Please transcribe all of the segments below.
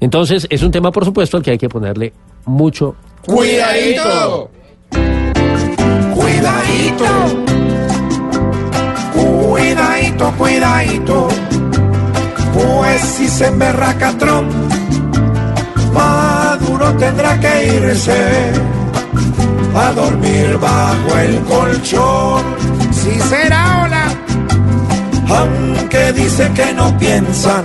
Entonces, es un tema, por supuesto, al que hay que ponerle mucho cuidadito. Cuidadito. Cuidadito, cuidadito. Pues si se emberraca Trump Maduro tendrá que irse a dormir bajo el colchón. Si será hola. Aunque dice que no piensan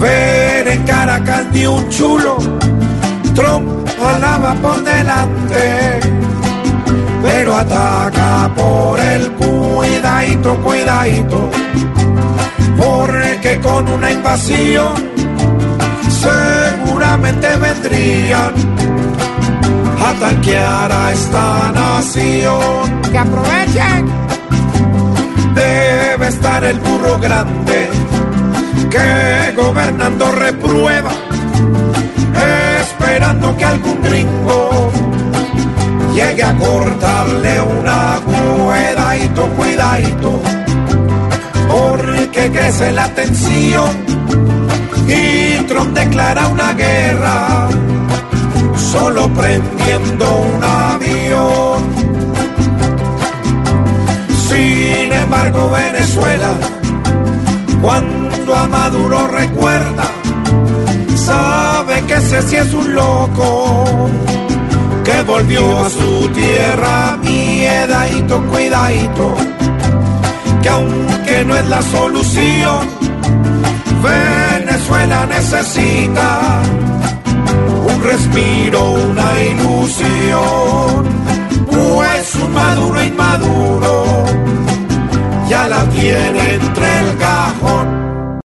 ver en Caracas ni un chulo. Trump alaba por delante, pero ataca por el cuidadito, cuidadito. Porque con una invasión seguramente vendrían a tanquear a esta nación. Que aprovechen. Debe estar el burro grande que gobernando reprueba, esperando que algún gringo llegue a cortarle una cuidadito, cuidadito, porque crece la tensión y Trump declara una guerra solo prendiendo un avión. Sin embargo, Venezuela, cuando a Maduro recuerda, sabe que ese sí es un loco que volvió a su tierra, miedadito, cuidadito, que aunque no es la solución, Venezuela necesita un respiro, una ilusión.